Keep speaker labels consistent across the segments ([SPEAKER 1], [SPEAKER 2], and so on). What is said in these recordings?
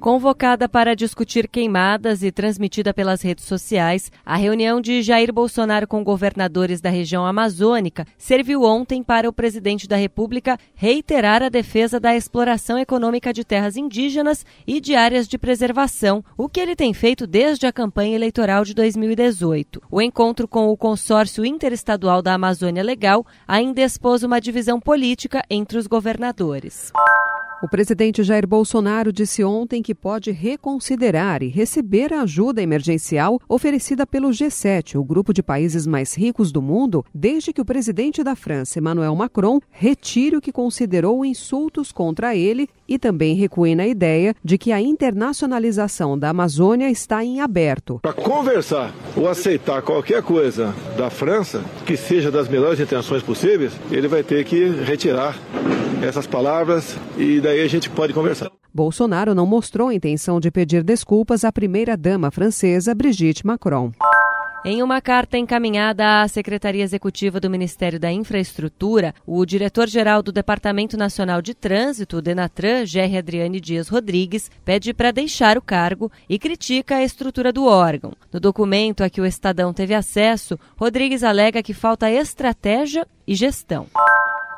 [SPEAKER 1] Convocada para discutir queimadas e transmitida pelas redes sociais, a reunião de Jair Bolsonaro com governadores da região amazônica serviu ontem para o presidente da República reiterar a defesa da exploração econômica de terras indígenas e de áreas de preservação, o que ele tem feito desde a campanha eleitoral de 2018. O encontro com o consórcio interestadual da Amazônia Legal ainda expôs uma divisão política entre os governadores.
[SPEAKER 2] O presidente Jair Bolsonaro disse ontem que pode reconsiderar e receber a ajuda emergencial oferecida pelo G7, o grupo de países mais ricos do mundo, desde que o presidente da França, Emmanuel Macron, retire o que considerou insultos contra ele e também recue na ideia de que a internacionalização da Amazônia está em aberto.
[SPEAKER 3] Para conversar ou aceitar qualquer coisa da França, que seja das melhores intenções possíveis, ele vai ter que retirar essas palavras e daí a gente pode conversar.
[SPEAKER 2] Bolsonaro não mostrou intenção de pedir desculpas à primeira-dama francesa Brigitte Macron.
[SPEAKER 1] Em uma carta encaminhada à Secretaria Executiva do Ministério da Infraestrutura, o diretor-geral do Departamento Nacional de Trânsito, Denatran, Gerry Adriane Dias Rodrigues, pede para deixar o cargo e critica a estrutura do órgão. No documento a que o Estadão teve acesso, Rodrigues alega que falta estratégia e gestão.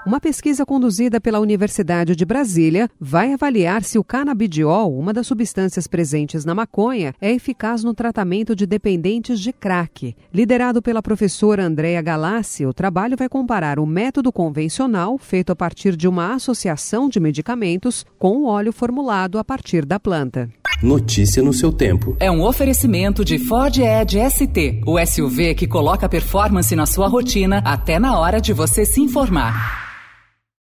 [SPEAKER 2] Uma pesquisa conduzida pela Universidade de Brasília vai avaliar se o canabidiol, uma das substâncias presentes na maconha, é eficaz no tratamento de dependentes de crack. Liderado pela professora Andréa Galassi, o trabalho vai comparar o método convencional, feito a partir de uma associação de medicamentos, com o óleo formulado a partir da planta.
[SPEAKER 4] Notícia no seu tempo.
[SPEAKER 5] É um oferecimento de Ford Edge ST, o SUV que coloca performance na sua rotina até na hora de você se informar.